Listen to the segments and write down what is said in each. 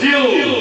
Brasil!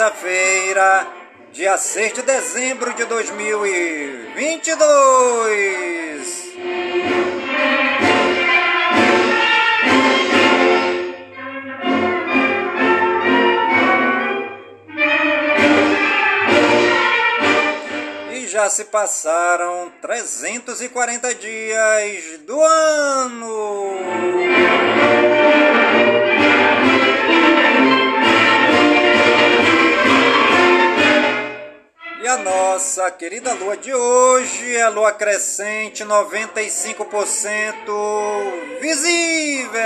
Terça-feira dia 6 de dezembro de 2022. E já se passaram 340 dias do ano. A nossa querida lua de hoje é lua crescente 95% visível.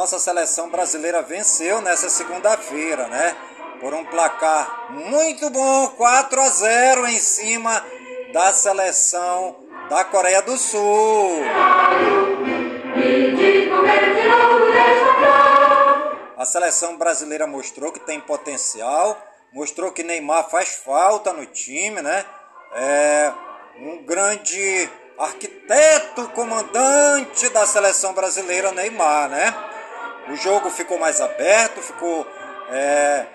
Nossa seleção brasileira venceu nessa segunda-feira, né? Por um placar muito bom, 4 a 0 em cima da seleção da Coreia do Sul. A seleção brasileira mostrou que tem potencial, mostrou que Neymar faz falta no time, né? É um grande arquiteto, comandante da seleção brasileira, Neymar, né? O jogo ficou mais aberto, ficou é,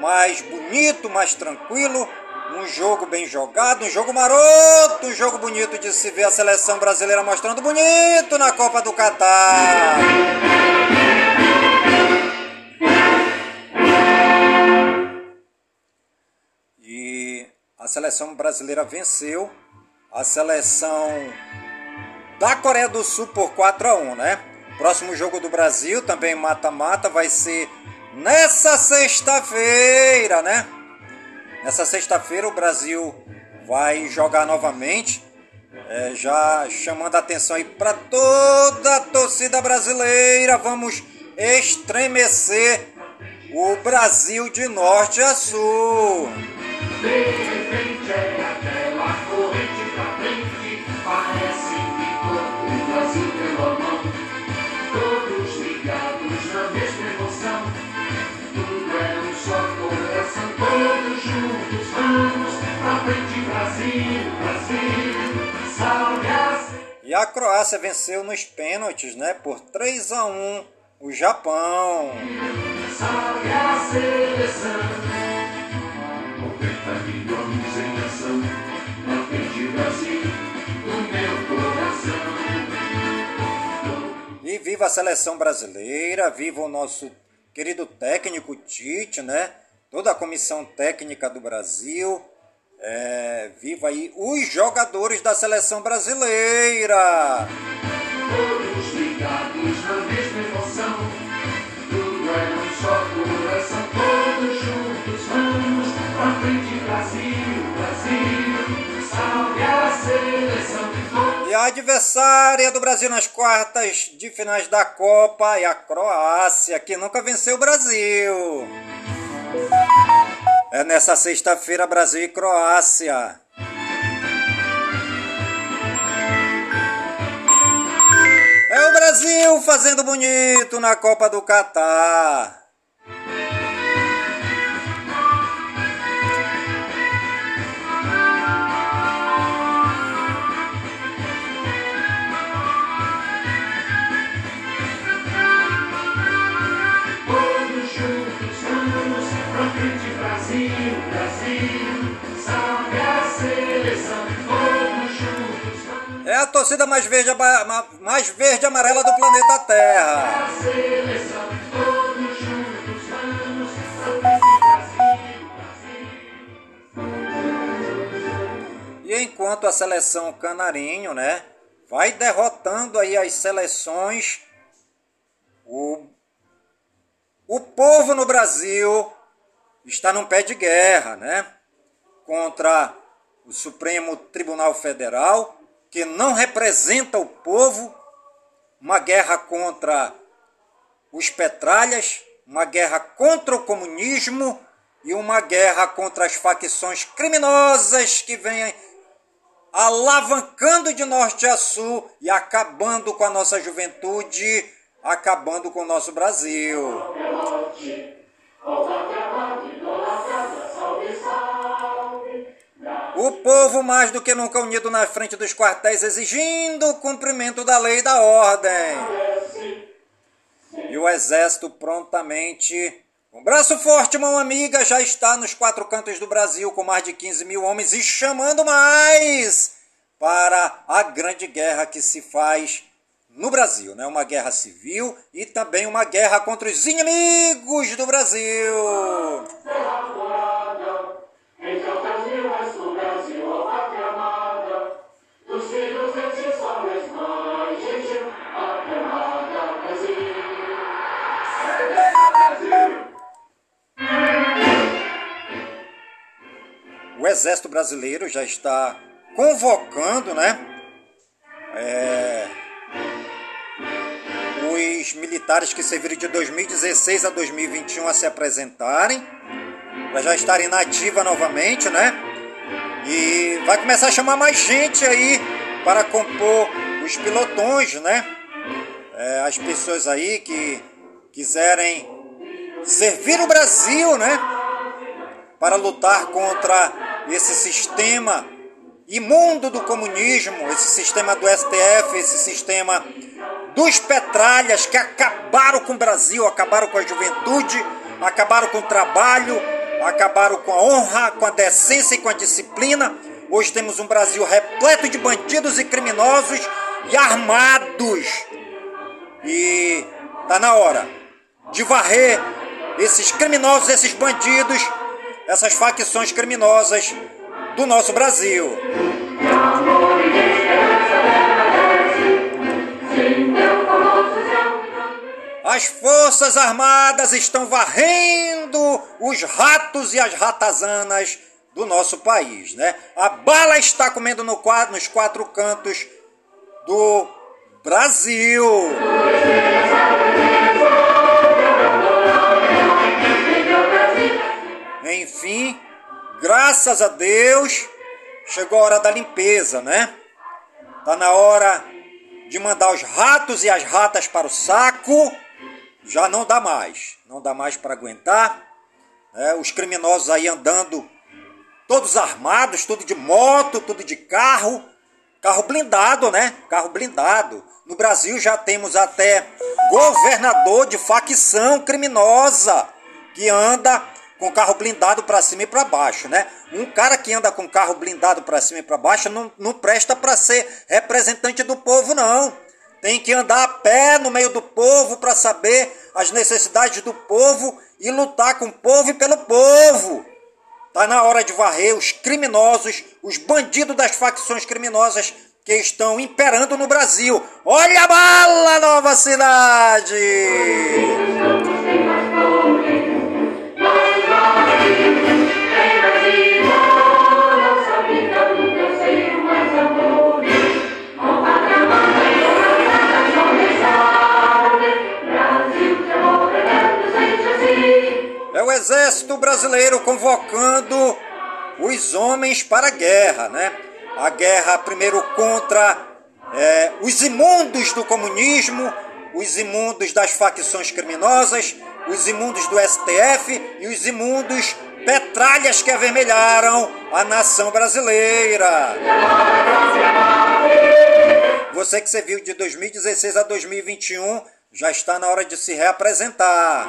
mais bonito, mais tranquilo. Um jogo bem jogado, um jogo maroto, um jogo bonito de se ver a seleção brasileira mostrando bonito na Copa do Catar. E a seleção brasileira venceu a seleção da Coreia do Sul por 4 a 1, né? Próximo jogo do Brasil, também mata-mata, vai ser nessa sexta-feira, né? Nessa sexta-feira o Brasil vai jogar novamente, é, já chamando a atenção aí para toda a torcida brasileira. Vamos estremecer o Brasil de norte a sul. E a Croácia venceu nos pênaltis, né, por 3 a 1 o Japão. Salve a seleção, 90 milhões em ação, Brasil, meu coração. E viva a seleção brasileira, viva o nosso querido técnico Tite, né? toda a comissão técnica do Brasil. É, viva aí os jogadores da seleção brasileira! Todos ligados na mesma emoção, tudo é um só coração, todos juntos vamos pra frente, Brasil, Brasil, salve a seleção de todos. E a adversária do Brasil nas quartas de finais da Copa é a Croácia, que nunca venceu o Brasil. É nessa sexta-feira Brasil e Croácia. É o Brasil fazendo bonito na Copa do Catar. Torcida mais verde, mais verde amarela do planeta Terra. E enquanto a seleção canarinho, né, vai derrotando aí as seleções, o, o povo no Brasil está num pé de guerra, né, contra o Supremo Tribunal Federal que não representa o povo, uma guerra contra os petralhas, uma guerra contra o comunismo e uma guerra contra as facções criminosas que vêm alavancando de norte a sul e acabando com a nossa juventude, acabando com o nosso Brasil. O povo mais do que nunca unido na frente dos quartéis, exigindo o cumprimento da lei e da ordem. E o exército prontamente, um braço forte, mão amiga, já está nos quatro cantos do Brasil com mais de 15 mil homens e chamando mais para a grande guerra que se faz no Brasil, né? Uma guerra civil e também uma guerra contra os inimigos do Brasil. Exército Brasileiro já está convocando, né? É, os militares que serviram de 2016 a 2021 a se apresentarem, para já estarem na ativa novamente, né? E vai começar a chamar mais gente aí para compor os pilotões, né? É, as pessoas aí que quiserem servir o Brasil, né? Para lutar contra esse sistema imundo do comunismo, esse sistema do STF, esse sistema dos petralhas que acabaram com o Brasil, acabaram com a juventude, acabaram com o trabalho, acabaram com a honra, com a decência e com a disciplina. Hoje temos um Brasil repleto de bandidos e criminosos e armados. E tá na hora de varrer esses criminosos, esses bandidos essas facções criminosas do nosso Brasil. As Forças Armadas estão varrendo os ratos e as ratazanas do nosso país, né? A bala está comendo no quadro, nos quatro cantos do Brasil. Enfim, graças a Deus, chegou a hora da limpeza, né? Tá na hora de mandar os ratos e as ratas para o saco. Já não dá mais, não dá mais para aguentar. Né? Os criminosos aí andando todos armados, tudo de moto, tudo de carro, carro blindado, né? Carro blindado. No Brasil já temos até governador de facção criminosa que anda com carro blindado para cima e para baixo, né? Um cara que anda com carro blindado para cima e para baixo não, não presta para ser representante do povo, não. Tem que andar a pé no meio do povo para saber as necessidades do povo e lutar com o povo e pelo povo. Tá na hora de varrer os criminosos, os bandidos das facções criminosas que estão imperando no Brasil. Olha a bala, nova cidade! Convocando os homens para a guerra, né? A guerra primeiro contra é, os imundos do comunismo, os imundos das facções criminosas, os imundos do STF e os imundos petralhas que avermelharam a nação brasileira. Você que você viu de 2016 a 2021 já está na hora de se reapresentar.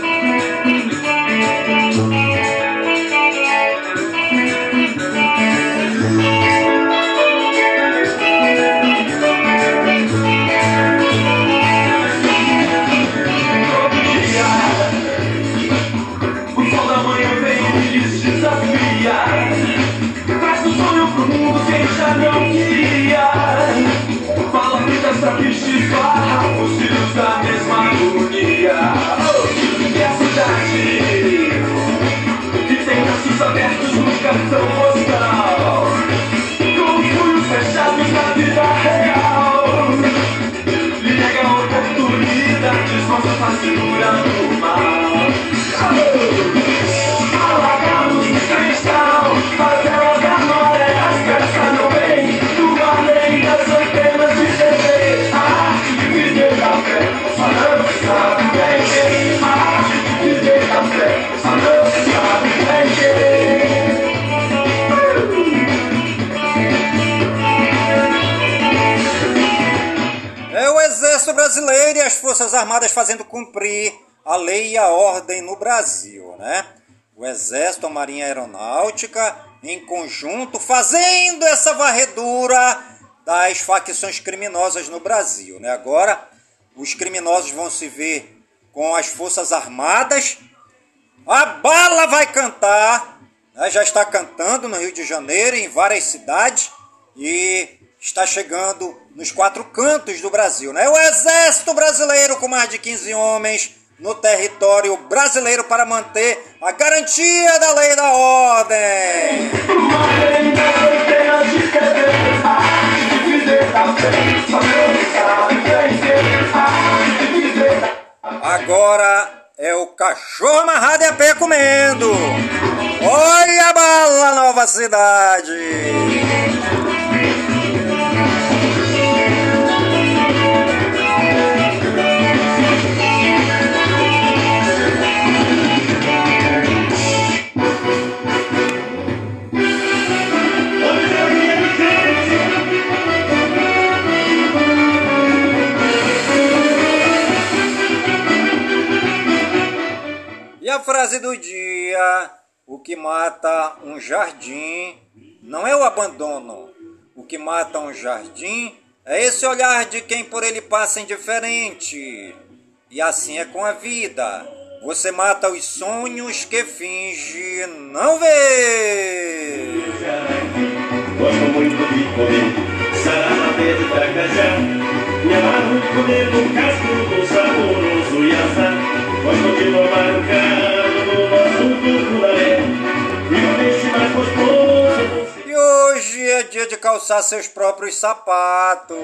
As Forças Armadas fazendo cumprir a lei e a ordem no Brasil, né? O Exército, a Marinha Aeronáutica, em conjunto, fazendo essa varredura das facções criminosas no Brasil, né? Agora, os criminosos vão se ver com as Forças Armadas, a bala vai cantar, né? já está cantando no Rio de Janeiro, em várias cidades, e está chegando nos quatro cantos do Brasil. Né? O Exército Brasileiro, com mais de 15 homens no território brasileiro para manter a garantia da lei e da ordem. Agora é o cachorro amarrado e a pé comendo. Olha a bala, nova cidade. Mata um jardim é esse olhar de quem por ele passa indiferente. E assim é com a vida. Você mata os sonhos que finge não ver. Gosto muito de comer de. Me amarro casco do saboroso. Gosto de tomar um carro no nosso tucunaré hoje é dia de calçar seus próprios sapatos.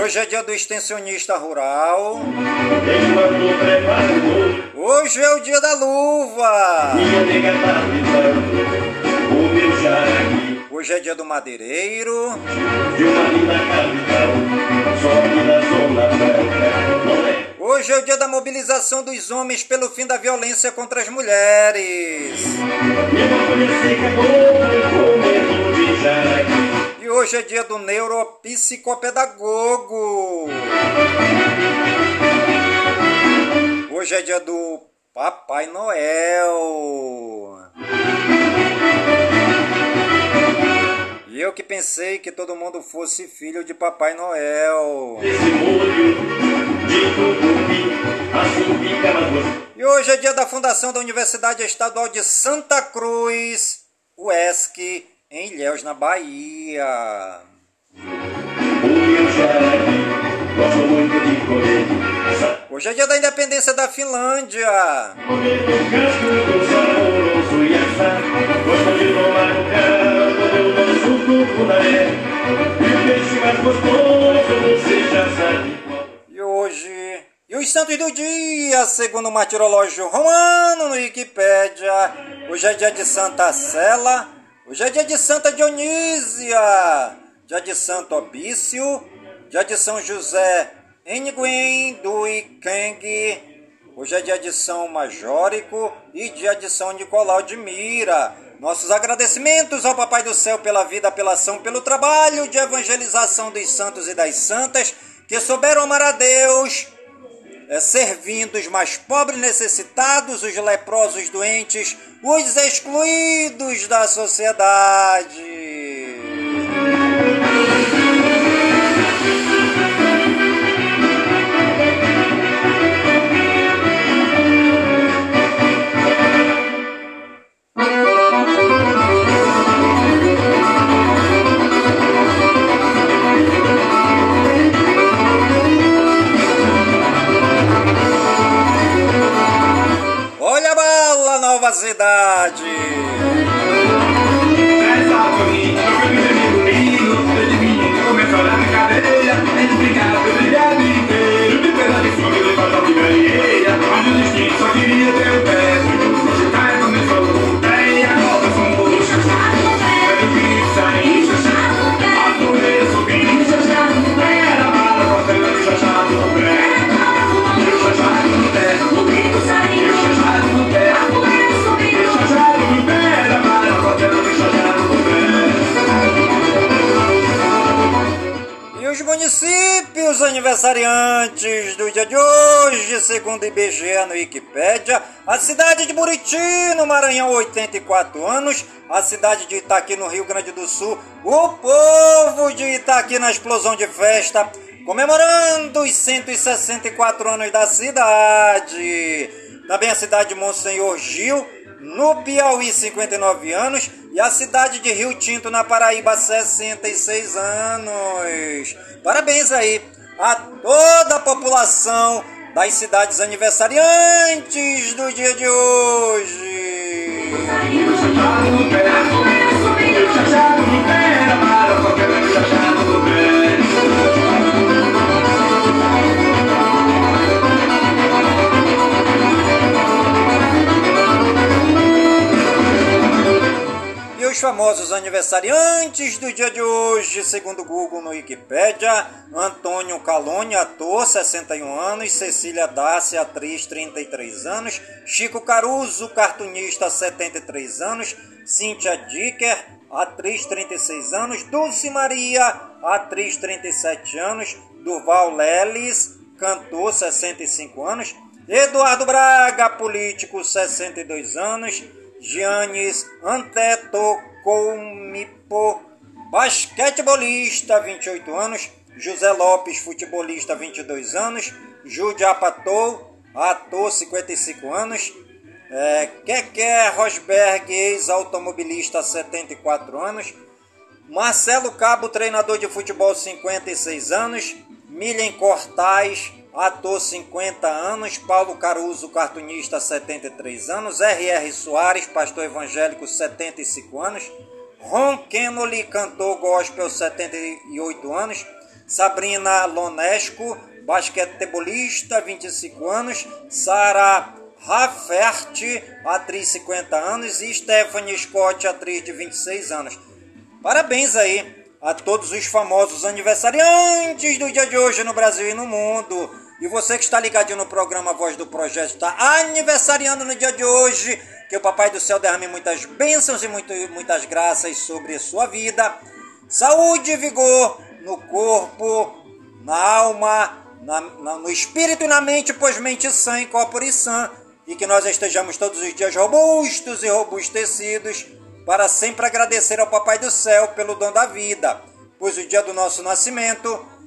Hoje é dia do extensionista rural. Hoje é o dia da luva. Hoje é dia do madeireiro. Hoje é o dia da mobilização dos homens pelo fim da violência contra as mulheres. E hoje é dia do neuropsicopedagogo. Hoje é dia do Papai Noel. E eu que pensei que todo mundo fosse filho de Papai Noel. E hoje é dia da fundação da Universidade Estadual de Santa Cruz, UESC, em Ilhéus, na Bahia. Hoje é dia da independência da Finlândia. E hoje. E os santos do dia, segundo o martirológio romano no Wikipédia. Hoje é dia de Santa Cela. Hoje é dia de Santa Dionísia. Dia de Santo Obício. Dia de São José Nguyen do Ikeng. Hoje é dia de São Majórico e dia de São Nicolau de Mira. Nossos agradecimentos ao Papai do Céu pela vida, pela ação, pelo trabalho de evangelização dos santos e das santas que souberam amar a Deus, é, servindo os mais pobres necessitados, os leprosos doentes, os excluídos da sociedade. Começou a brincadeira, eles brincaram pelo dia inteiro, de de galinheira, municípios aniversariantes do dia de hoje, segundo IBGE no Wikipédia, a cidade de Buriti, no Maranhão, 84 anos, a cidade de Itaqui, no Rio Grande do Sul, o povo de Itaqui na explosão de festa, comemorando os 164 anos da cidade. Também a cidade de Monsenhor Gil, no Piauí, 59 anos. E a cidade de Rio Tinto, na Paraíba, 66 anos. Parabéns aí a toda a população das cidades aniversariantes do dia de hoje. Os famosos aniversariantes do dia de hoje, segundo o Google no Wikipedia, Antônio Calone, ator, 61 anos, Cecília Dácia, atriz, 33 anos, Chico Caruso, cartunista, 73 anos, Cíntia Dicker, atriz, 36 anos, Dulce Maria, atriz, 37 anos, Durval Leles, cantor, 65 anos, Eduardo Braga, político, 62 anos, Giannis Antetokounmpo, basquetebolista, 28 anos, José Lopes, futebolista, 22 anos, Jude Apatou, ator, 55 anos, é, Keké Rosberg, ex-automobilista, 74 anos, Marcelo Cabo, treinador de futebol, 56 anos, Milen Cortais, ator 50 anos, Paulo Caruso, cartunista 73 anos, R.R. Soares, pastor evangélico 75 anos, Ron Kennedy, cantor gospel 78 anos, Sabrina Lonesco, basquetebolista 25 anos, Sara Raffert, atriz 50 anos e Stephanie Scott, atriz de 26 anos. Parabéns aí a todos os famosos aniversariantes do dia de hoje no Brasil e no mundo. E você que está ligadinho no programa Voz do Projeto está aniversariando no dia de hoje. Que o Papai do Céu derrame muitas bênçãos e muito, muitas graças sobre sua vida. Saúde e vigor no corpo, na alma, na, na, no espírito e na mente, pois mente sã, corpo e sã. E que nós estejamos todos os dias robustos e robustecidos para sempre agradecer ao Papai do Céu pelo dom da vida, pois o dia do nosso nascimento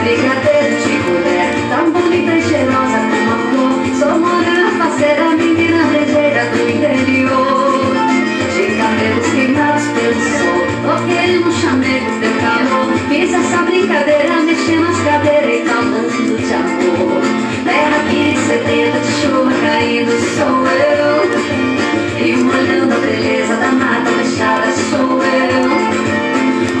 Brigadeiro de colher Tão bonita e cheirosa como a flor. Sou morena, parceira, menina brejeira do interior. De cabelos queimados pelo sol Toquei no chamego teu calor? Fiz essa brincadeira, mexendo as cadeiras E falando de amor. Terra que sedenta de chuva caindo sou eu. E molhando a beleza da mata fechada sou eu.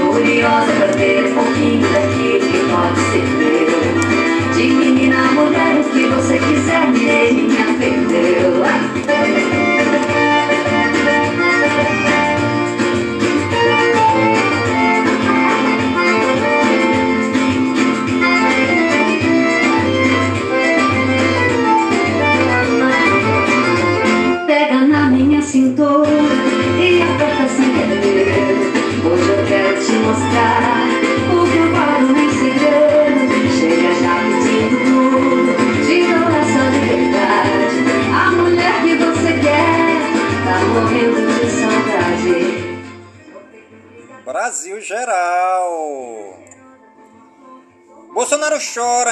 Curiosa pra ter um pouquinho daquilo pode ser meu. De menina a mulher, o que você quiser, minha perdeu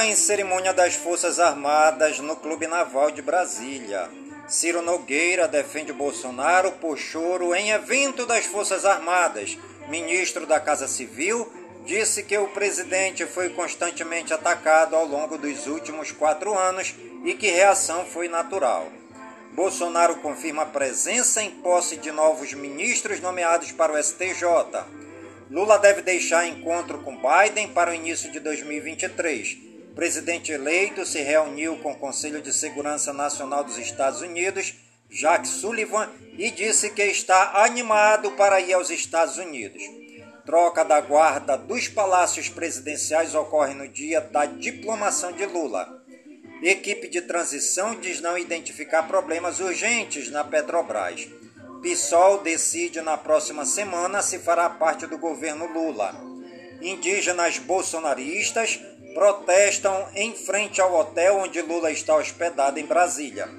em cerimônia das Forças Armadas no Clube Naval de Brasília. Ciro Nogueira defende Bolsonaro por choro em evento das Forças Armadas. Ministro da Casa Civil disse que o presidente foi constantemente atacado ao longo dos últimos quatro anos e que reação foi natural. Bolsonaro confirma presença em posse de novos ministros nomeados para o STJ. Lula deve deixar encontro com Biden para o início de 2023. Presidente eleito se reuniu com o Conselho de Segurança Nacional dos Estados Unidos, Jack Sullivan, e disse que está animado para ir aos Estados Unidos. Troca da guarda dos palácios presidenciais ocorre no dia da diplomação de Lula. Equipe de transição diz não identificar problemas urgentes na Petrobras. PSOL decide na próxima semana se fará parte do governo Lula. Indígenas bolsonaristas protestam em frente ao hotel onde Lula está hospedado em Brasília.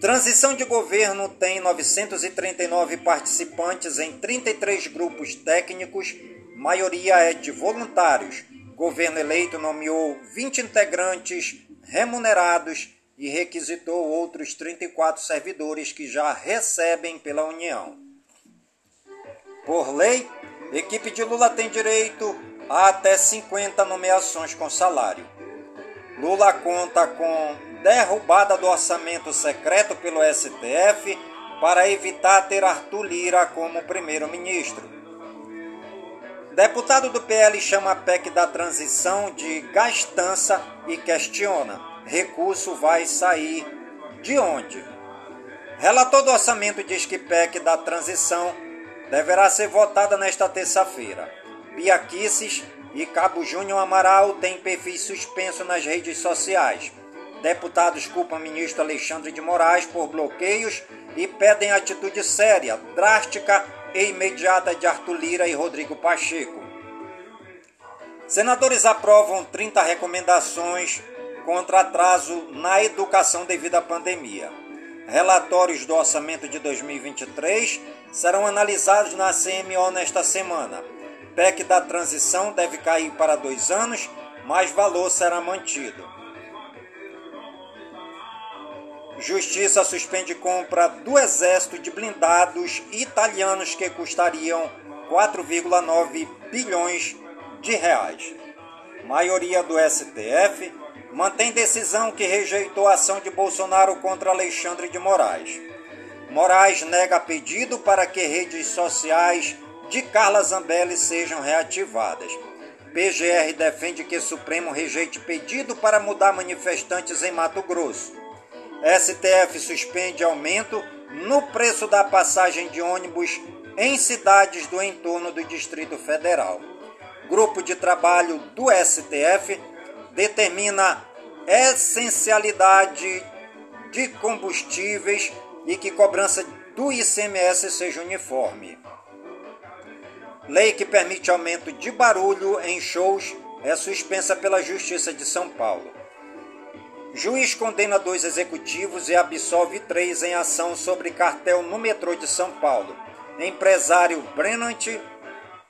Transição de governo tem 939 participantes em 33 grupos técnicos, maioria é de voluntários. Governo eleito nomeou 20 integrantes remunerados e requisitou outros 34 servidores que já recebem pela União. Por lei, equipe de Lula tem direito a até 50 nomeações com salário. Lula conta com derrubada do orçamento secreto pelo STF para evitar ter Arthur Lira como primeiro-ministro. Deputado do PL chama a PEC da transição de gastança e questiona: recurso vai sair de onde? Relator do orçamento diz que PEC da transição deverá ser votada nesta terça-feira. Bia Kisses e Cabo Júnior Amaral têm perfis suspenso nas redes sociais. Deputados culpam ministro Alexandre de Moraes por bloqueios e pedem atitude séria, drástica e imediata de Arthur Lira e Rodrigo Pacheco. Senadores aprovam 30 recomendações contra atraso na educação devido à pandemia. Relatórios do orçamento de 2023 serão analisados na CMO nesta semana. PEC da transição deve cair para dois anos, mas valor será mantido. Justiça suspende compra do Exército de blindados italianos que custariam 4,9 bilhões de reais. Maioria do STF mantém decisão que rejeitou a ação de Bolsonaro contra Alexandre de Moraes. Moraes nega pedido para que redes sociais de Carla Zambelli sejam reativadas. PGR defende que Supremo rejeite pedido para mudar manifestantes em Mato Grosso. STF suspende aumento no preço da passagem de ônibus em cidades do entorno do Distrito Federal. Grupo de trabalho do STF determina essencialidade de combustíveis e que cobrança do ICMS seja uniforme. Lei que permite aumento de barulho em shows é suspensa pela Justiça de São Paulo. Juiz condena dois executivos e absolve três em ação sobre cartel no metrô de São Paulo. Empresário Brennant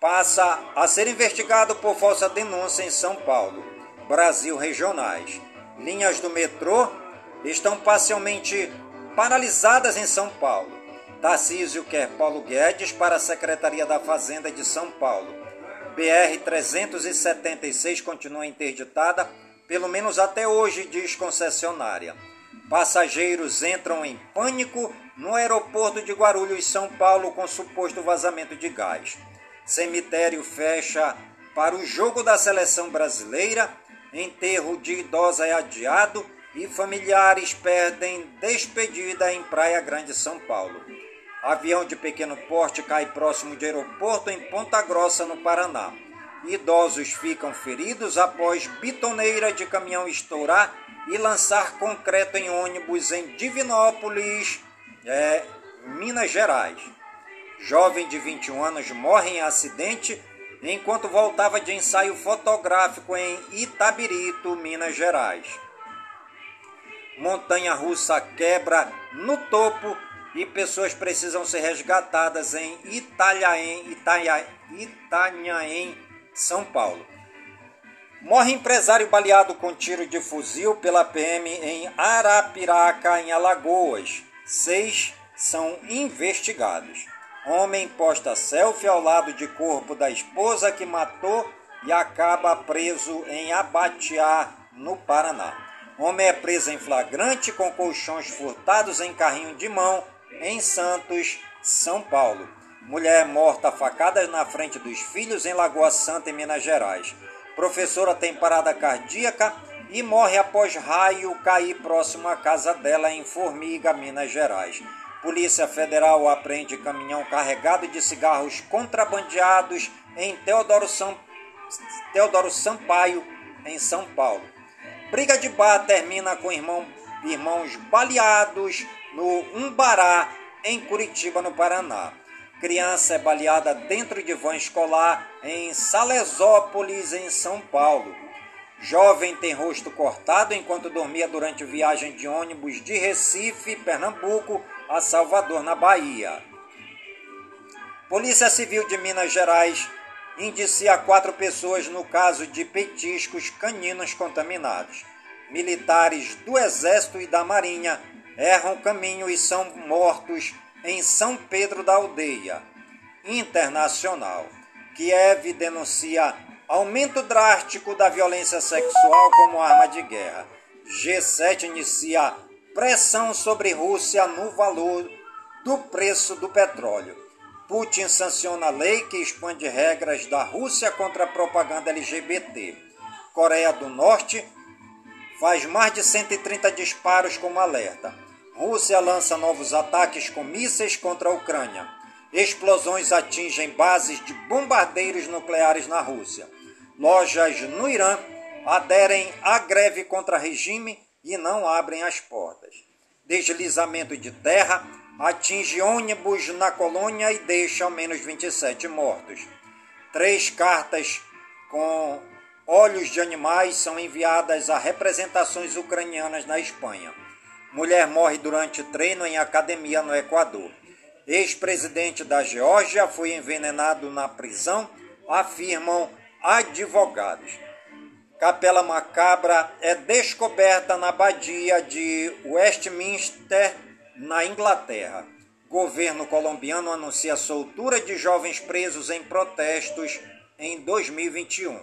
passa a ser investigado por falsa denúncia em São Paulo. Brasil Regionais. Linhas do metrô estão parcialmente paralisadas em São Paulo. Tarcísio quer Paulo Guedes para a Secretaria da Fazenda de São Paulo. BR-376 continua interditada, pelo menos até hoje, diz concessionária. Passageiros entram em pânico no aeroporto de Guarulhos, São Paulo, com suposto vazamento de gás. Cemitério fecha para o jogo da seleção brasileira. Enterro de idosa é adiado e familiares perdem despedida em Praia Grande, São Paulo. Avião de pequeno porte cai próximo de aeroporto em Ponta Grossa, no Paraná. Idosos ficam feridos após bitoneira de caminhão estourar e lançar concreto em ônibus em Divinópolis, é, Minas Gerais. Jovem de 21 anos morre em acidente enquanto voltava de ensaio fotográfico em Itabirito, Minas Gerais. Montanha russa quebra no topo e pessoas precisam ser resgatadas em Itanhaém, Itanha, Itanhaém, São Paulo. Morre empresário baleado com tiro de fuzil pela PM em Arapiraca, em Alagoas. Seis são investigados. Homem posta selfie ao lado de corpo da esposa que matou e acaba preso em Abatiá, no Paraná. Homem é preso em flagrante com colchões furtados em carrinho de mão em Santos, São Paulo. Mulher morta a facadas na frente dos filhos em Lagoa Santa, em Minas Gerais. Professora tem parada cardíaca e morre após raio cair próximo à casa dela em Formiga, Minas Gerais. Polícia Federal apreende caminhão carregado de cigarros contrabandeados em Teodoro. Teodoro Sampaio, em São Paulo. Briga de bar termina com irmão... irmãos baleados no Umbará, em Curitiba, no Paraná. Criança é baleada dentro de van escolar em Salesópolis, em São Paulo. Jovem tem rosto cortado enquanto dormia durante viagem de ônibus de Recife, Pernambuco, a Salvador, na Bahia. Polícia Civil de Minas Gerais indicia quatro pessoas no caso de petiscos caninos contaminados. Militares do Exército e da Marinha erram caminho e são mortos em São Pedro da Aldeia. Internacional. Kiev denuncia aumento drástico da violência sexual como arma de guerra. G7 inicia pressão sobre Rússia no valor do preço do petróleo. Putin sanciona a lei que expande regras da Rússia contra a propaganda LGBT. Coreia do Norte faz mais de 130 disparos como alerta. Rússia lança novos ataques com mísseis contra a Ucrânia. Explosões atingem bases de bombardeiros nucleares na Rússia. Lojas no Irã aderem à greve contra regime e não abrem as portas. Deslizamento de terra atinge ônibus na colônia e deixa ao menos 27 mortos. Três cartas com Olhos de animais são enviadas a representações ucranianas na Espanha. Mulher morre durante treino em academia no Equador. Ex-presidente da Geórgia foi envenenado na prisão, afirmam advogados. Capela macabra é descoberta na abadia de Westminster, na Inglaterra. Governo colombiano anuncia soltura de jovens presos em protestos em 2021.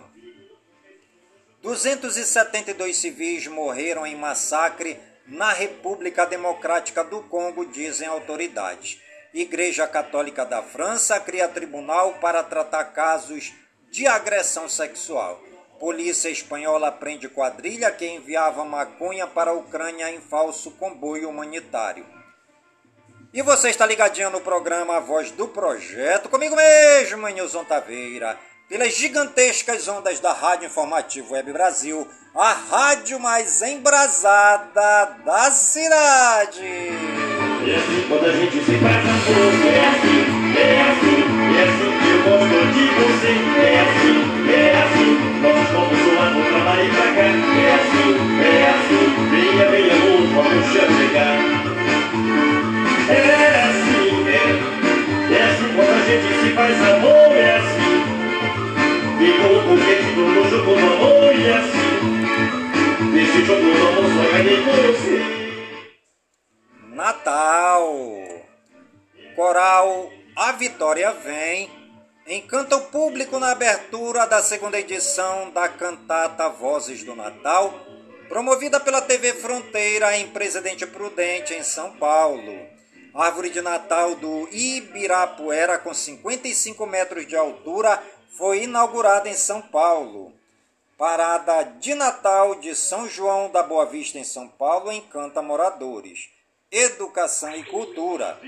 272 civis morreram em massacre na República Democrática do Congo, dizem autoridades. Igreja Católica da França cria tribunal para tratar casos de agressão sexual. Polícia espanhola prende quadrilha que enviava maconha para a Ucrânia em falso comboio humanitário. E você está ligadinho no programa A Voz do Projeto, comigo mesmo, Nilson Taveira, pelas gigantescas ondas da Rádio Informativo Web Brasil, a rádio mais embrasada da cidade. É assim quando a gente se faz amor, é assim, é assim, é assim que eu gosto de você, é assim, é assim, nós vamos voando pra lá e pra cá, é assim, é assim, venha, venha, amor, vamos chegar. É assim, é. É assim quando a gente se faz amor. Natal. Coral A Vitória Vem encanta o público na abertura da segunda edição da cantata Vozes do Natal, promovida pela TV Fronteira em Presidente Prudente, em São Paulo. Árvore de Natal do Ibirapuera, com 55 metros de altura, foi inaugurada em São Paulo. Parada de Natal de São João da Boa Vista, em São Paulo, encanta moradores. Educação e Cultura.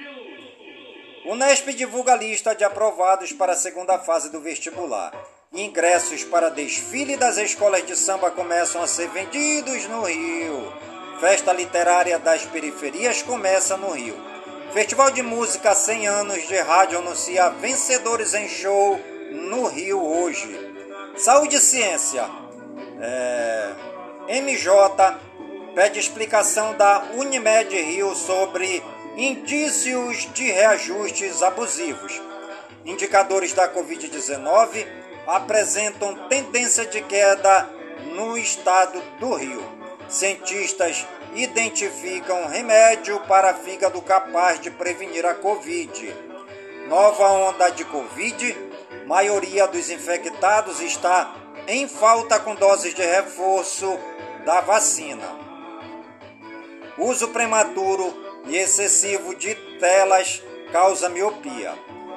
O Nesp divulga a lista de aprovados para a segunda fase do vestibular. Ingressos para desfile das escolas de samba começam a ser vendidos no Rio. Festa literária das periferias começa no Rio. Festival de Música 100 anos de rádio anuncia vencedores em show no Rio hoje. Saúde e Ciência. É, MJ pede explicação da Unimed Rio sobre indícios de reajustes abusivos. Indicadores da Covid-19 apresentam tendência de queda no estado do Rio. Cientistas identificam remédio para fígado capaz de prevenir a Covid. Nova onda de Covid, maioria dos infectados está em falta com doses de reforço da vacina. Uso prematuro e excessivo de telas causa miopia.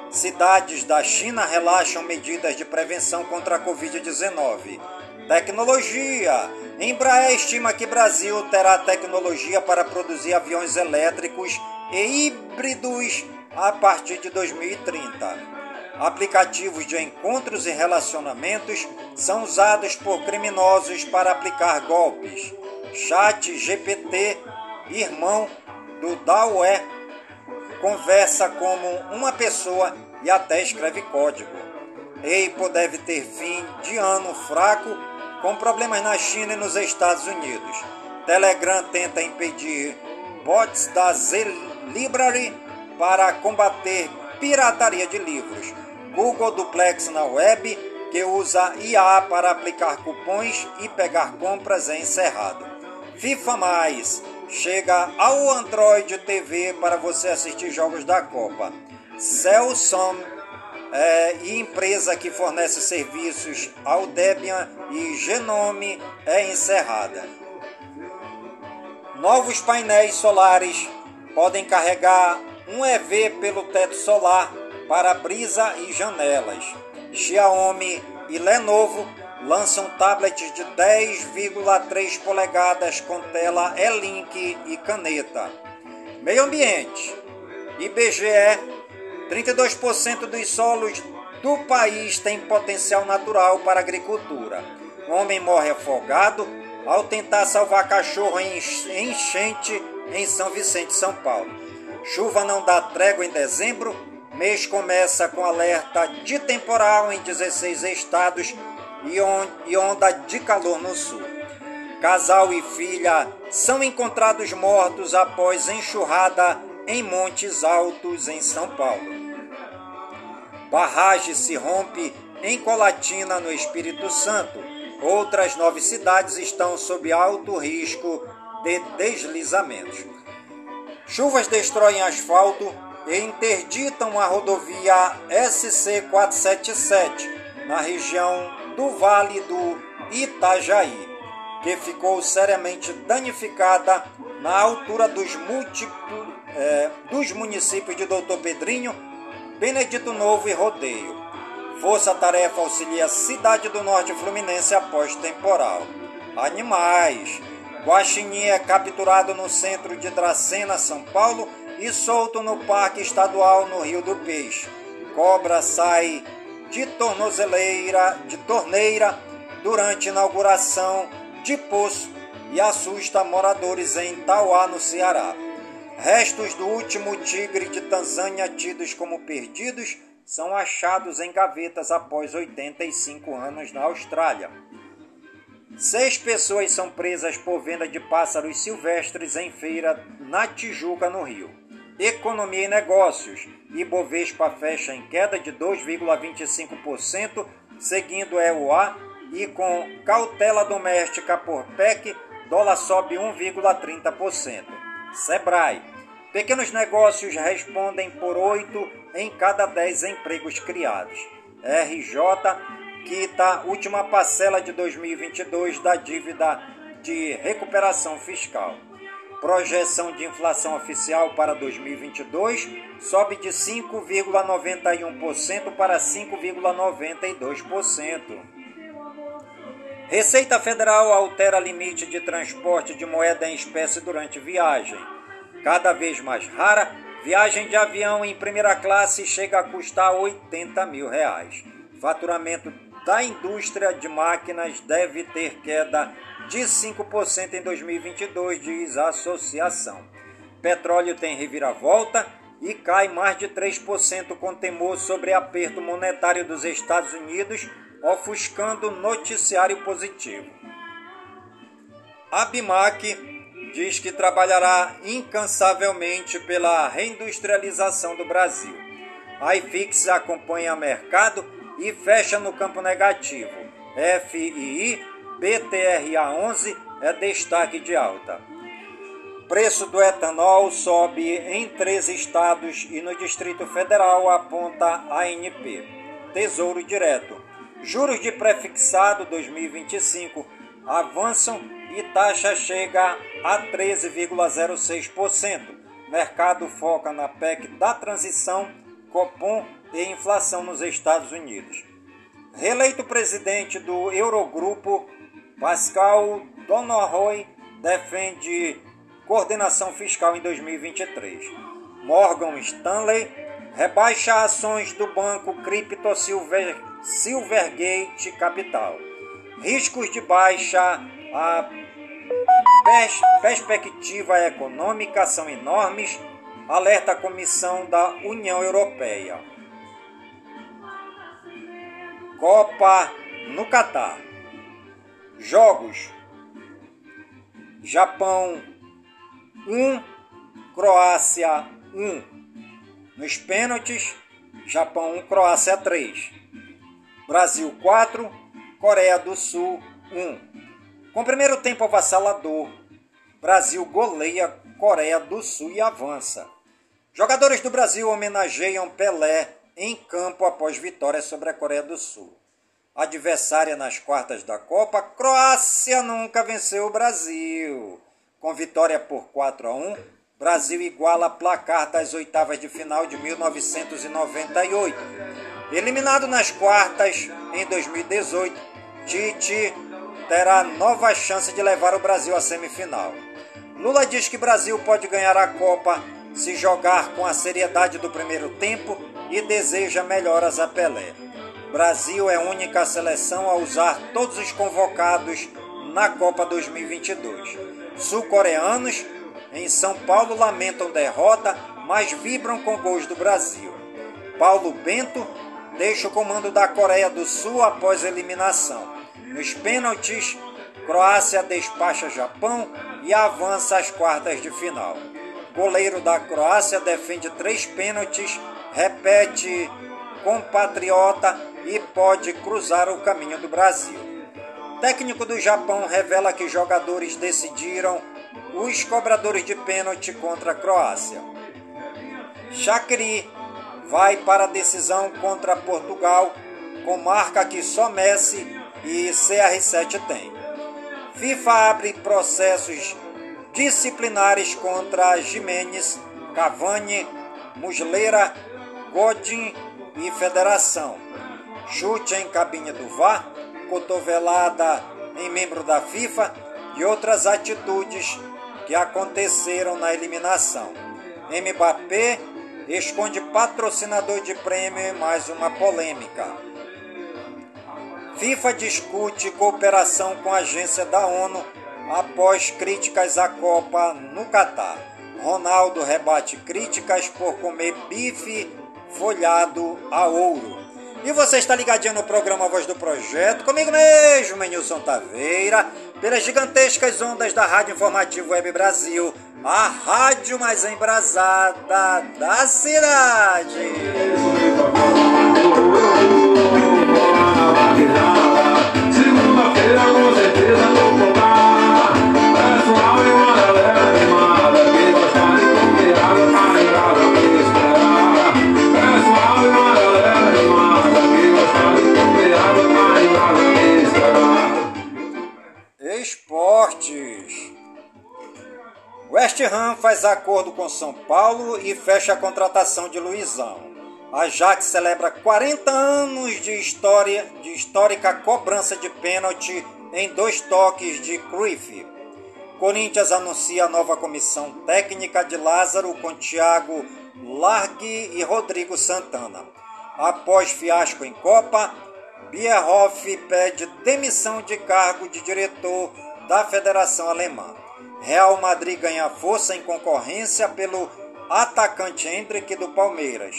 Cidades da China relaxam medidas de prevenção contra a Covid-19. Tecnologia Embraer estima que Brasil terá tecnologia para produzir aviões elétricos e híbridos a partir de 2030. Aplicativos de encontros e relacionamentos são usados por criminosos para aplicar golpes. Chat GPT, irmão do Daoé, conversa como uma pessoa e até escreve código. EIPO deve ter fim de ano fraco com problemas na China e nos Estados Unidos. Telegram tenta impedir bots da Z-Library para combater pirataria de livros. Google Duplex na web, que usa IA para aplicar cupons e pegar compras, é encerrado. FIFA Mais chega ao Android TV para você assistir jogos da Copa. Celsom é, e empresa que fornece serviços ao Debian e Genome é encerrada. Novos painéis solares podem carregar um EV pelo teto solar para brisa e janelas. Xiaomi e Lenovo lançam tablets de 10,3 polegadas com tela E-Link e caneta. Meio ambiente. IBGE 32% dos solos do país têm potencial natural para agricultura. Um homem morre afogado ao tentar salvar cachorro em enchente em São Vicente, São Paulo. Chuva não dá trégua em dezembro. Mês começa com alerta de temporal em 16 estados e onda de calor no sul. Casal e filha são encontrados mortos após enxurrada em Montes Altos, em São Paulo. Barragem se rompe em Colatina, no Espírito Santo. Outras nove cidades estão sob alto risco de deslizamentos. Chuvas destroem asfalto e interditam a rodovia SC477 na região do Vale do Itajaí, que ficou seriamente danificada na altura dos, múltiplo, é, dos municípios de Doutor Pedrinho, Benedito Novo e Rodeio. Força Tarefa auxilia Cidade do Norte Fluminense após temporal. Animais. Guaxinim é capturado no centro de Dracena, São Paulo, e solto no Parque Estadual no Rio do Peixe. Cobra sai de tornozeleira, de torneira durante inauguração de poço e assusta moradores em Tauá, no Ceará. Restos do último tigre de Tanzânia tidos como perdidos são achados em gavetas após 85 anos na Austrália. Seis pessoas são presas por venda de pássaros silvestres em feira na Tijuca, no Rio. Economia e negócios. Ibovespa fecha em queda de 2,25%, seguindo EUA e com cautela doméstica por PEC, dólar sobe 1,30%. Sebrae. Pequenos negócios respondem por 8 em cada 10 empregos criados. RJ quita última parcela de 2022 da dívida de recuperação fiscal. Projeção de inflação oficial para 2022 sobe de 5,91% para 5,92%. Receita Federal altera limite de transporte de moeda em espécie durante viagem. Cada vez mais rara, viagem de avião em primeira classe chega a custar 80 mil reais. Faturamento da indústria de máquinas deve ter queda de 5% em 2022, diz a associação. Petróleo tem reviravolta e cai mais de 3% com temor sobre aperto monetário dos Estados Unidos ofuscando noticiário positivo. A BIMAC diz que trabalhará incansavelmente pela reindustrialização do Brasil. A IFIX acompanha mercado e fecha no campo negativo. FII BTRA 11 é destaque de alta. Preço do etanol sobe em três estados e no Distrito Federal, aponta ANP. Tesouro Direto. Juros de prefixado 2025 avançam e taxa chega a 13,06%. Mercado foca na PEC da transição, Copom e inflação nos Estados Unidos. Reeleito presidente do Eurogrupo, Pascal Donohoy defende coordenação fiscal em 2023. Morgan Stanley rebaixa ações do banco Crypto Silver Silvergate Capital. Riscos de baixa, a pers perspectiva econômica são enormes, alerta a Comissão da União Europeia. Copa no Catar. Jogos: Japão 1, Croácia 1. Nos pênaltis, Japão 1, Croácia 3. Brasil 4, Coreia do Sul 1. Com primeiro tempo avassalador, Brasil goleia Coreia do Sul e avança. Jogadores do Brasil homenageiam Pelé em campo após vitória sobre a Coreia do Sul. Adversária nas quartas da Copa, Croácia nunca venceu o Brasil. Com vitória por 4 a 1, Brasil iguala placar das oitavas de final de 1998. Eliminado nas quartas em 2018, Tite terá nova chance de levar o Brasil à semifinal. Lula diz que Brasil pode ganhar a Copa se jogar com a seriedade do primeiro tempo e deseja melhoras a Pelé. Brasil é a única seleção a usar todos os convocados na Copa 2022. Sul-coreanos em São Paulo lamentam derrota, mas vibram com gols do Brasil. Paulo Bento deixa o comando da Coreia do Sul após eliminação. Nos pênaltis, Croácia despacha Japão e avança às quartas de final. Goleiro da Croácia defende três pênaltis, repete compatriota e pode cruzar o caminho do Brasil. Técnico do Japão revela que jogadores decidiram os cobradores de pênalti contra a Croácia. Shaqiri vai para a decisão contra Portugal, com marca que só Messi e CR7 têm. FIFA abre processos disciplinares contra Jimenez, Cavani, Musleira, Godin e Federação. Chute em cabine do VAR, cotovelada em membro da FIFA e outras atitudes que aconteceram na eliminação. Mbappé esconde patrocinador de prêmio e mais uma polêmica. FIFA discute cooperação com a agência da ONU após críticas à Copa no Catar. Ronaldo rebate críticas por comer bife folhado a ouro. E você está ligadinho no programa Voz do Projeto, comigo mesmo, Menilson Taveira, pelas gigantescas ondas da Rádio Informativo Web Brasil, a rádio mais embrasada da cidade. West Ham faz acordo com São Paulo e fecha a contratação de Luizão. A Ajax celebra 40 anos de história de histórica cobrança de pênalti em dois toques de Cruyff. Corinthians anuncia a nova comissão técnica de Lázaro com Thiago Largue e Rodrigo Santana. Após fiasco em Copa, Bierhoff pede demissão de cargo de diretor da Federação Alemã. Real Madrid ganha força em concorrência pelo atacante Hendrick do Palmeiras.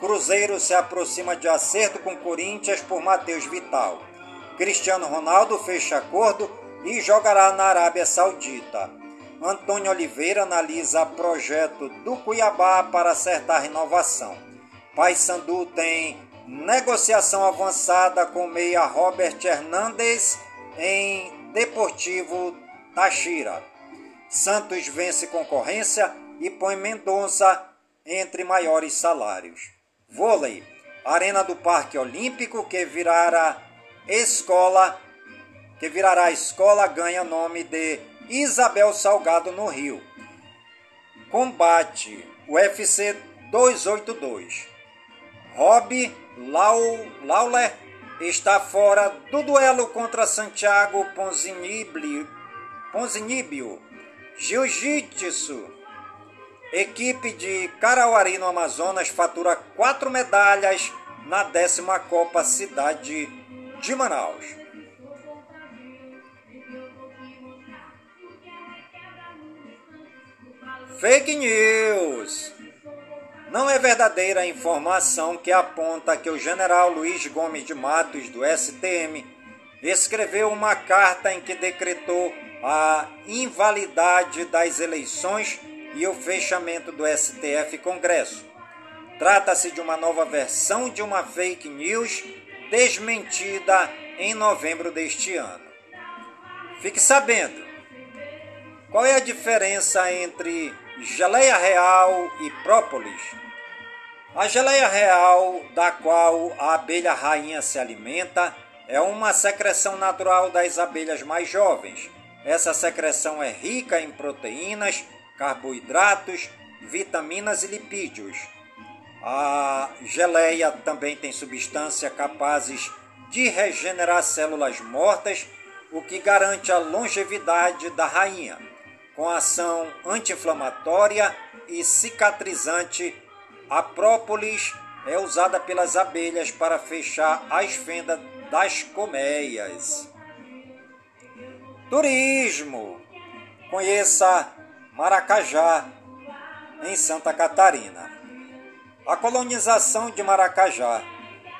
Cruzeiro se aproxima de acerto com Corinthians por Matheus Vital. Cristiano Ronaldo fecha acordo e jogará na Arábia Saudita. Antônio Oliveira analisa projeto do Cuiabá para acertar renovação. Paysandu tem negociação avançada com meia Robert Hernandes em Deportivo Táchira. Santos vence concorrência e põe Mendonça entre maiores salários. Vôlei. Arena do Parque Olímpico que virará escola, que virará escola ganha nome de Isabel Salgado no Rio. Combate UFC 282. Rob Lawler está fora do duelo contra Santiago Ponzinibio. Jiu-Jitsu. Equipe de Carauari, no Amazonas, fatura quatro medalhas na décima Copa Cidade de Manaus. Fake News. Não é verdadeira a informação que aponta que o general Luiz Gomes de Matos, do STM, escreveu uma carta em que decretou a invalidade das eleições e o fechamento do STF Congresso. Trata-se de uma nova versão de uma fake news desmentida em novembro deste ano. Fique sabendo qual é a diferença entre geleia real e própolis. A geleia real, da qual a abelha rainha se alimenta, é uma secreção natural das abelhas mais jovens essa secreção é rica em proteínas, carboidratos, vitaminas e lipídios. A geleia também tem substâncias capazes de regenerar células mortas, o que garante a longevidade da rainha, com ação anti-inflamatória e cicatrizante. A própolis é usada pelas abelhas para fechar as fendas das colmeias. Turismo. Conheça Maracajá, em Santa Catarina. A colonização de Maracajá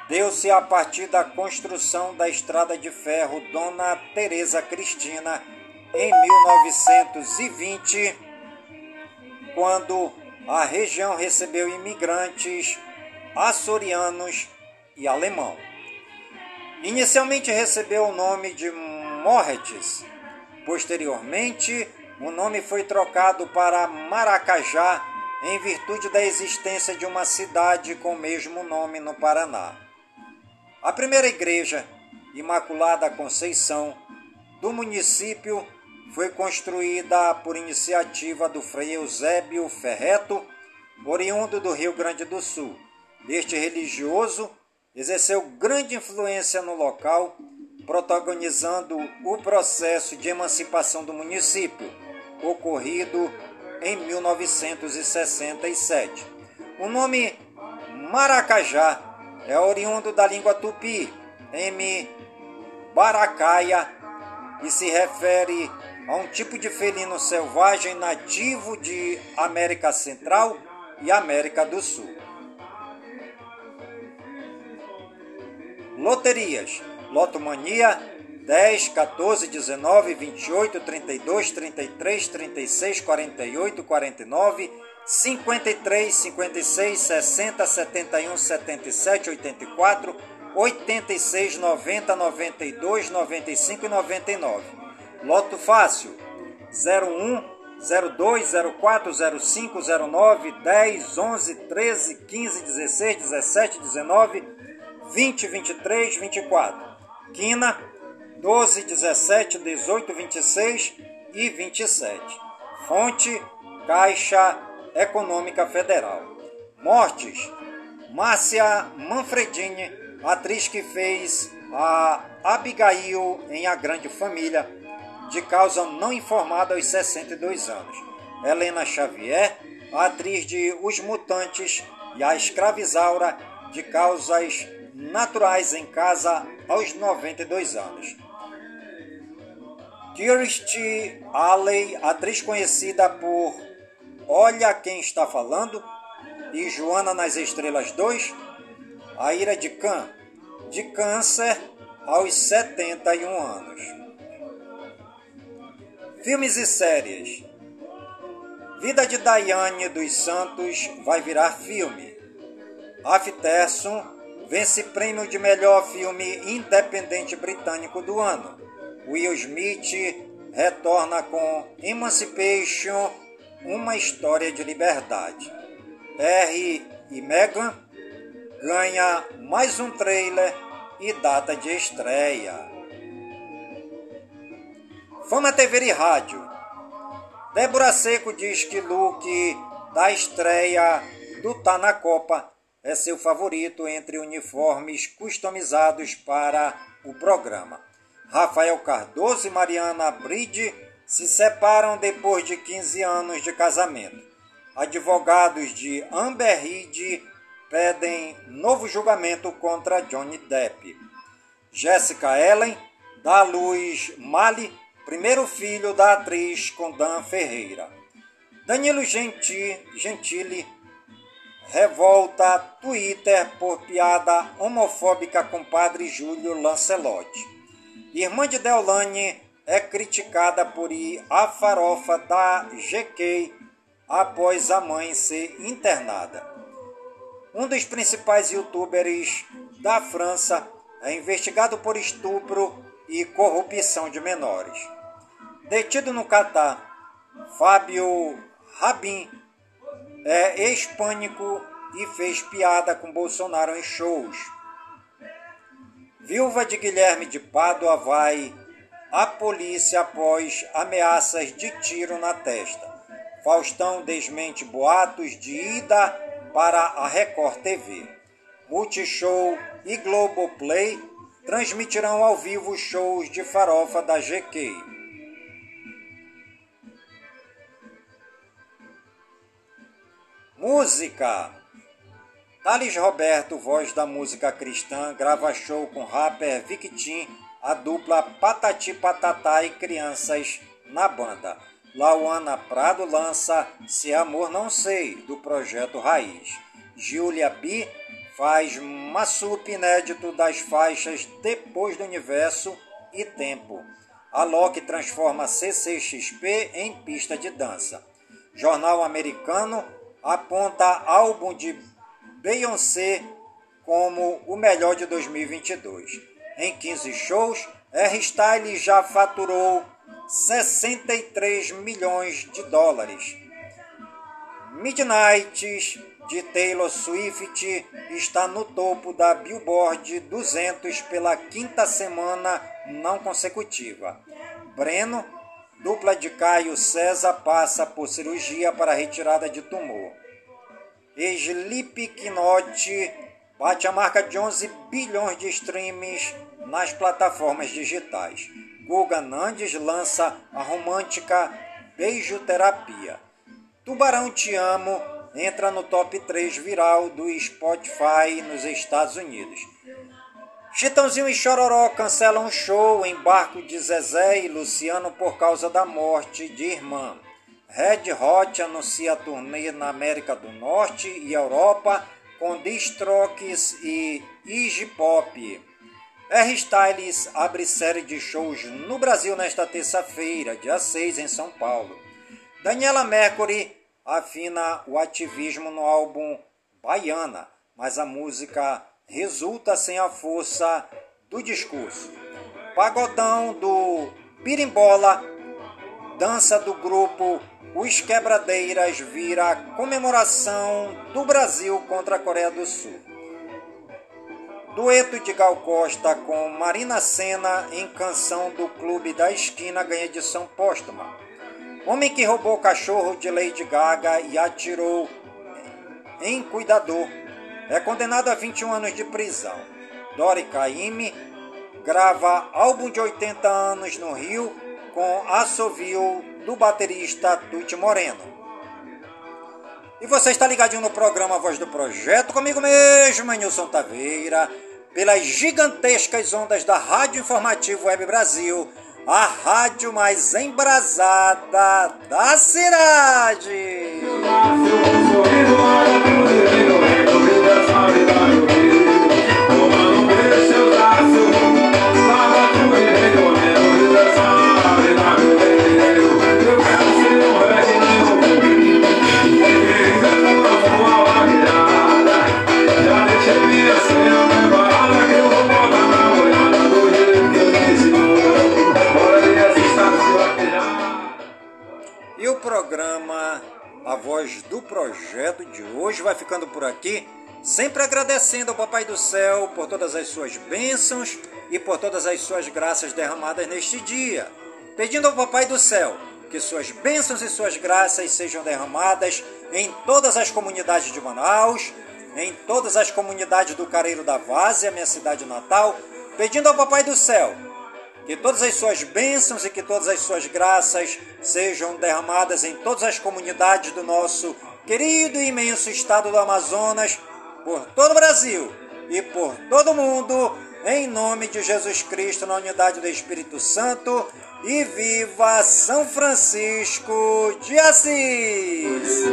deu-se a partir da construção da estrada de ferro Dona Teresa Cristina em 1920, quando a região recebeu imigrantes açorianos e alemão. Inicialmente recebeu o nome de Morretes, Posteriormente, o nome foi trocado para Maracajá em virtude da existência de uma cidade com o mesmo nome no Paraná. A primeira igreja, Imaculada Conceição, do município foi construída por iniciativa do Frei Eusébio Ferreto, oriundo do Rio Grande do Sul. Este religioso exerceu grande influência no local, protagonizando o processo de emancipação do município, ocorrido em 1967. O nome Maracajá é oriundo da língua tupi, M. Baracaia, e se refere a um tipo de felino selvagem nativo de América Central e América do Sul. Loterias: Lotomania 10, 14, 19, 28, 32, 33, 36, 48, 49, 53, 56, 60, 71, 77, 84, 86, 90, 92, 95 e 99. Loto fácil 01, 02, 04, 05, 09, 10, 11, 13, 15, 16, 17, 19, 20, 23, 24. Quina 12, 17, 18, 26 e 27. Fonte Caixa Econômica Federal. Mortes: Márcia Manfredini, atriz que fez a Abigail em A Grande Família, de causa não informada aos 62 anos. Helena Xavier, atriz de Os Mutantes e a Escravizaura, de causas naturais em casa aos 92 anos. Kirstie Alley, atriz conhecida por Olha Quem Está Falando e Joana nas Estrelas 2, a ira de Khan, de câncer aos 71 anos. Filmes e séries. Vida de Daiane dos Santos vai virar filme. Afterson vence prêmio de melhor filme independente britânico do ano. Will Smith retorna com Emancipation, uma história de liberdade. Harry e Meghan ganha mais um trailer e data de estreia. Fama TV e Rádio. Débora Seco diz que look da estreia do Tá na Copa é seu favorito entre uniformes customizados para o programa. Rafael Cardoso e Mariana Bride se separam depois de 15 anos de casamento. Advogados de Amber Heard pedem novo julgamento contra Johnny Depp. Jéssica Ellen dá à luz Mali, primeiro filho da atriz Condan Ferreira. Danilo Gentili revolta Twitter por piada homofóbica com padre Júlio Lancelotti. Irmã de Deolane é criticada por ir à farofa da GK após a mãe ser internada. Um dos principais youtubers da França é investigado por estupro e corrupção de menores. Detido no Catar, Fábio Rabin é hispânico e fez piada com Bolsonaro em shows. Viúva de Guilherme de Pádua vai à polícia após ameaças de tiro na testa. Faustão desmente boatos de ida para a Record TV. Multishow e Globoplay transmitirão ao vivo shows de farofa da GQ. Música Thales Roberto, voz da música cristã, grava show com rapper Victim, a dupla Patati Patatá e crianças na banda. Lauana Prado lança Se Amor Não Sei, do projeto Raiz. Julia B faz massup inédito das faixas Depois do Universo e Tempo. A Loki transforma CCXP em pista de dança. Jornal americano aponta álbum de Beyoncé como o melhor de 2022. Em 15 shows, R-Style já faturou 63 milhões de dólares. Midnights de Taylor Swift está no topo da Billboard 200 pela quinta semana não consecutiva. Breno Dupla de Caio César passa por cirurgia para retirada de tumor. Slipknot bate a marca de 11 bilhões de streams nas plataformas digitais. Guga Nandes lança a romântica Beijo Terapia. Tubarão Te Amo entra no top 3 viral do Spotify nos Estados Unidos. Chitãozinho e Chororó cancelam show em barco de Zezé e Luciano por causa da morte de irmã. Red Hot anuncia turnê na América do Norte e Europa com Distrokes e Iggy Pop. R-Styles abre série de shows no Brasil nesta terça-feira, dia 6, em São Paulo. Daniela Mercury afina o ativismo no álbum Baiana, mas a música resulta sem a força do discurso. Pagodão do Pirimbola, dança do grupo Os Quebradeiras vira comemoração do Brasil contra a Coreia do Sul. Dueto de Gal Costa com Marina Senna em canção do Clube da Esquina ganha edição póstuma. Homem que roubou cachorro de Lady Gaga e atirou em cuidador é condenado a 21 anos de prisão. Dori Caymmi grava álbum de 80 anos no Rio com assovio do baterista Tuti Moreno. E você está ligadinho no programa Voz do Projeto, comigo mesmo, Nilson Taveira, pelas gigantescas ondas da Rádio Informativo Web Brasil, a rádio mais embrasada da cidade. Papai do Céu por todas as suas bênçãos e por todas as suas graças derramadas neste dia. Pedindo ao Papai do Céu que suas bênçãos e suas graças sejam derramadas em todas as comunidades de Manaus, em todas as comunidades do Careiro da Várzea, minha cidade natal, pedindo ao Papai do Céu que todas as suas bênçãos e que todas as suas graças sejam derramadas em todas as comunidades do nosso querido e imenso estado do Amazonas, por todo o Brasil e por todo o mundo, em nome de Jesus Cristo, na unidade do Espírito Santo. E viva São Francisco de Assis!